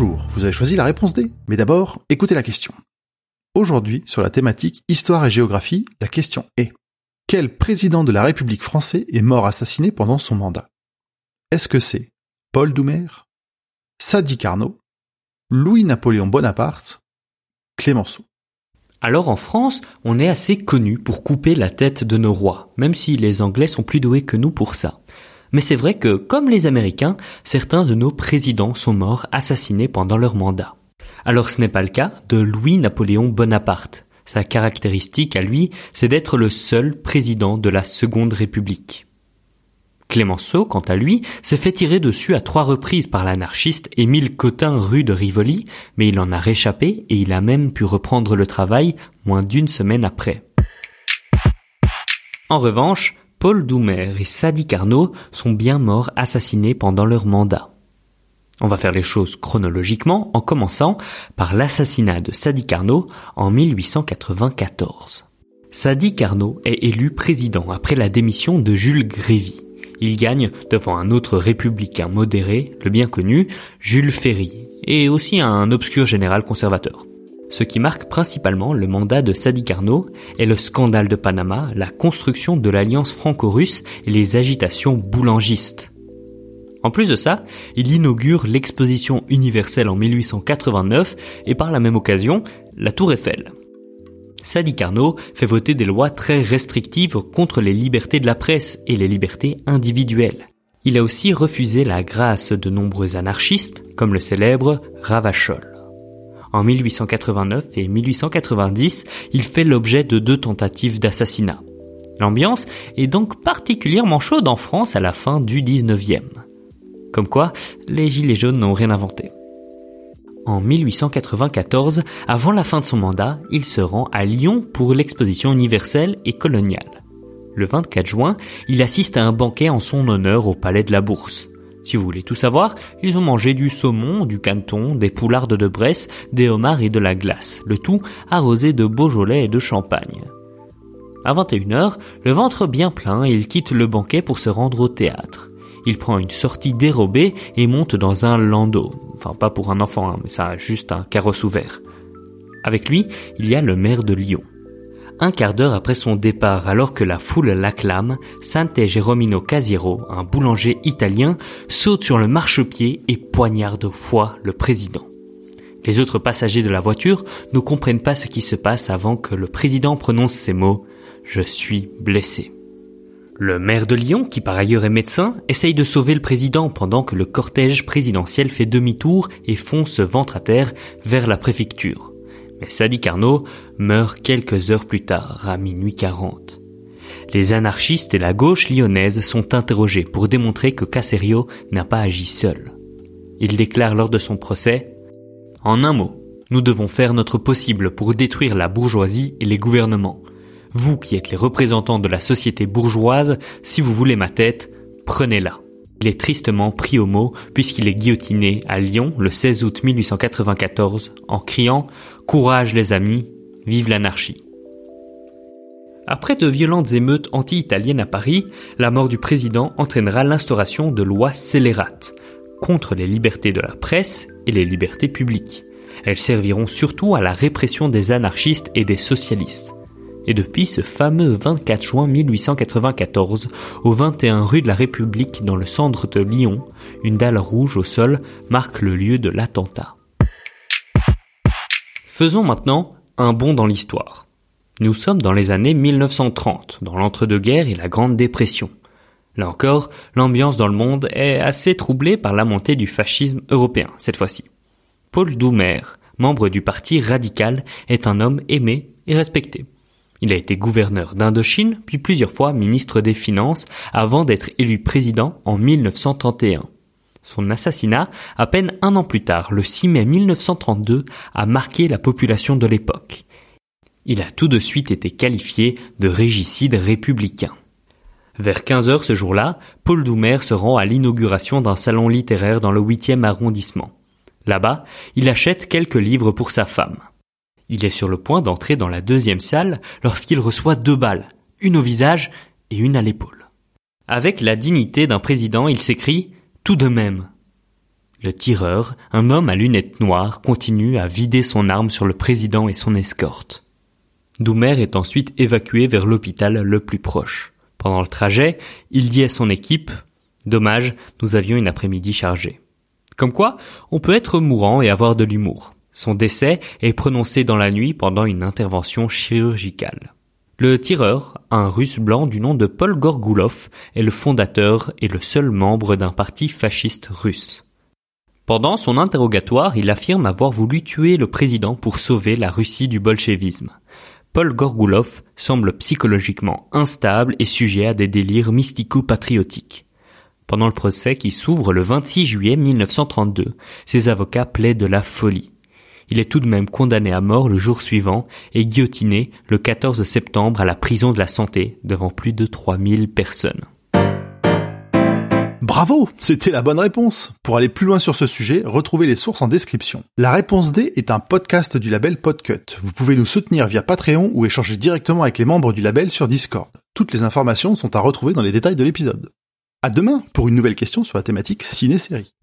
Bonjour, vous avez choisi la réponse D. Mais d'abord, écoutez la question. Aujourd'hui, sur la thématique Histoire et géographie, la question est Quel président de la République française est mort assassiné pendant son mandat? Est-ce que c'est Paul Doumer Sadi Carnot Louis-Napoléon Bonaparte Clémenceau? Alors en France, on est assez connu pour couper la tête de nos rois, même si les Anglais sont plus doués que nous pour ça. Mais c'est vrai que, comme les Américains, certains de nos présidents sont morts assassinés pendant leur mandat. Alors ce n'est pas le cas de Louis-Napoléon Bonaparte. Sa caractéristique à lui, c'est d'être le seul président de la Seconde République. Clémenceau, quant à lui, s'est fait tirer dessus à trois reprises par l'anarchiste Émile Cotin rue de Rivoli, mais il en a réchappé et il a même pu reprendre le travail moins d'une semaine après. En revanche, Paul Doumer et Sadi Carnot sont bien morts assassinés pendant leur mandat. On va faire les choses chronologiquement en commençant par l'assassinat de Sadi Carnot en 1894. Sadi Carnot est élu président après la démission de Jules Grévy. Il gagne devant un autre républicain modéré, le bien connu Jules Ferry, et aussi un obscur général conservateur. Ce qui marque principalement le mandat de Sadi Carnot est le scandale de Panama, la construction de l'alliance franco-russe et les agitations boulangistes. En plus de ça, il inaugure l'exposition universelle en 1889 et par la même occasion, la Tour Eiffel. Sadi Carnot fait voter des lois très restrictives contre les libertés de la presse et les libertés individuelles. Il a aussi refusé la grâce de nombreux anarchistes, comme le célèbre Ravachol. En 1889 et 1890, il fait l'objet de deux tentatives d'assassinat. L'ambiance est donc particulièrement chaude en France à la fin du 19e. Comme quoi, les Gilets jaunes n'ont rien inventé. En 1894, avant la fin de son mandat, il se rend à Lyon pour l'exposition universelle et coloniale. Le 24 juin, il assiste à un banquet en son honneur au Palais de la Bourse. Si vous voulez tout savoir, ils ont mangé du saumon, du canton, des poulardes de Bresse, des homards et de la glace, le tout arrosé de Beaujolais et de champagne. À 21h, le ventre bien plein, il quitte le banquet pour se rendre au théâtre. Il prend une sortie dérobée et monte dans un landau. Enfin, pas pour un enfant, hein, mais ça a juste un carrosse ouvert. Avec lui, il y a le maire de Lyon. Un quart d'heure après son départ, alors que la foule l'acclame, Sante Geromino Casiero, un boulanger italien, saute sur le marchepied et poignarde au foie le président. Les autres passagers de la voiture ne comprennent pas ce qui se passe avant que le président prononce ces mots ⁇ Je suis blessé ⁇ Le maire de Lyon, qui par ailleurs est médecin, essaye de sauver le président pendant que le cortège présidentiel fait demi-tour et fonce ventre à terre vers la préfecture. Mais Sadi Carnot meurt quelques heures plus tard, à minuit 40. Les anarchistes et la gauche lyonnaise sont interrogés pour démontrer que Caserio n'a pas agi seul. Il déclare lors de son procès En un mot, nous devons faire notre possible pour détruire la bourgeoisie et les gouvernements. Vous qui êtes les représentants de la société bourgeoise, si vous voulez ma tête, prenez-la. Il est tristement pris au mot puisqu'il est guillotiné à Lyon le 16 août 1894 en criant Courage les amis, vive l'anarchie. Après de violentes émeutes anti-italiennes à Paris, la mort du président entraînera l'instauration de lois scélérates contre les libertés de la presse et les libertés publiques. Elles serviront surtout à la répression des anarchistes et des socialistes et depuis ce fameux 24 juin 1894, au 21 rue de la République dans le centre de Lyon, une dalle rouge au sol marque le lieu de l'attentat. Faisons maintenant un bond dans l'histoire. Nous sommes dans les années 1930, dans l'entre-deux-guerres et la Grande Dépression. Là encore, l'ambiance dans le monde est assez troublée par la montée du fascisme européen, cette fois-ci. Paul Doumer, membre du parti radical, est un homme aimé et respecté. Il a été gouverneur d'Indochine, puis plusieurs fois ministre des Finances, avant d'être élu président en 1931. Son assassinat, à peine un an plus tard, le 6 mai 1932, a marqué la population de l'époque. Il a tout de suite été qualifié de régicide républicain. Vers 15 heures ce jour-là, Paul Doumer se rend à l'inauguration d'un salon littéraire dans le 8e arrondissement. Là-bas, il achète quelques livres pour sa femme. Il est sur le point d'entrer dans la deuxième salle lorsqu'il reçoit deux balles, une au visage et une à l'épaule. Avec la dignité d'un président, il s'écrie tout de même. Le tireur, un homme à lunettes noires, continue à vider son arme sur le président et son escorte. Doumer est ensuite évacué vers l'hôpital le plus proche. Pendant le trajet, il dit à son équipe Dommage, nous avions une après-midi chargée. Comme quoi, on peut être mourant et avoir de l'humour. Son décès est prononcé dans la nuit pendant une intervention chirurgicale. Le tireur, un russe blanc du nom de Paul Gorgoulov, est le fondateur et le seul membre d'un parti fasciste russe. Pendant son interrogatoire, il affirme avoir voulu tuer le président pour sauver la Russie du bolchevisme. Paul Gorgoulov semble psychologiquement instable et sujet à des délires mystico-patriotiques. Pendant le procès qui s'ouvre le 26 juillet 1932, ses avocats plaident la folie. Il est tout de même condamné à mort le jour suivant et guillotiné le 14 septembre à la prison de la santé devant plus de 3000 personnes. Bravo C'était la bonne réponse Pour aller plus loin sur ce sujet, retrouvez les sources en description. La réponse D est un podcast du label Podcut. Vous pouvez nous soutenir via Patreon ou échanger directement avec les membres du label sur Discord. Toutes les informations sont à retrouver dans les détails de l'épisode. À demain pour une nouvelle question sur la thématique ciné-série.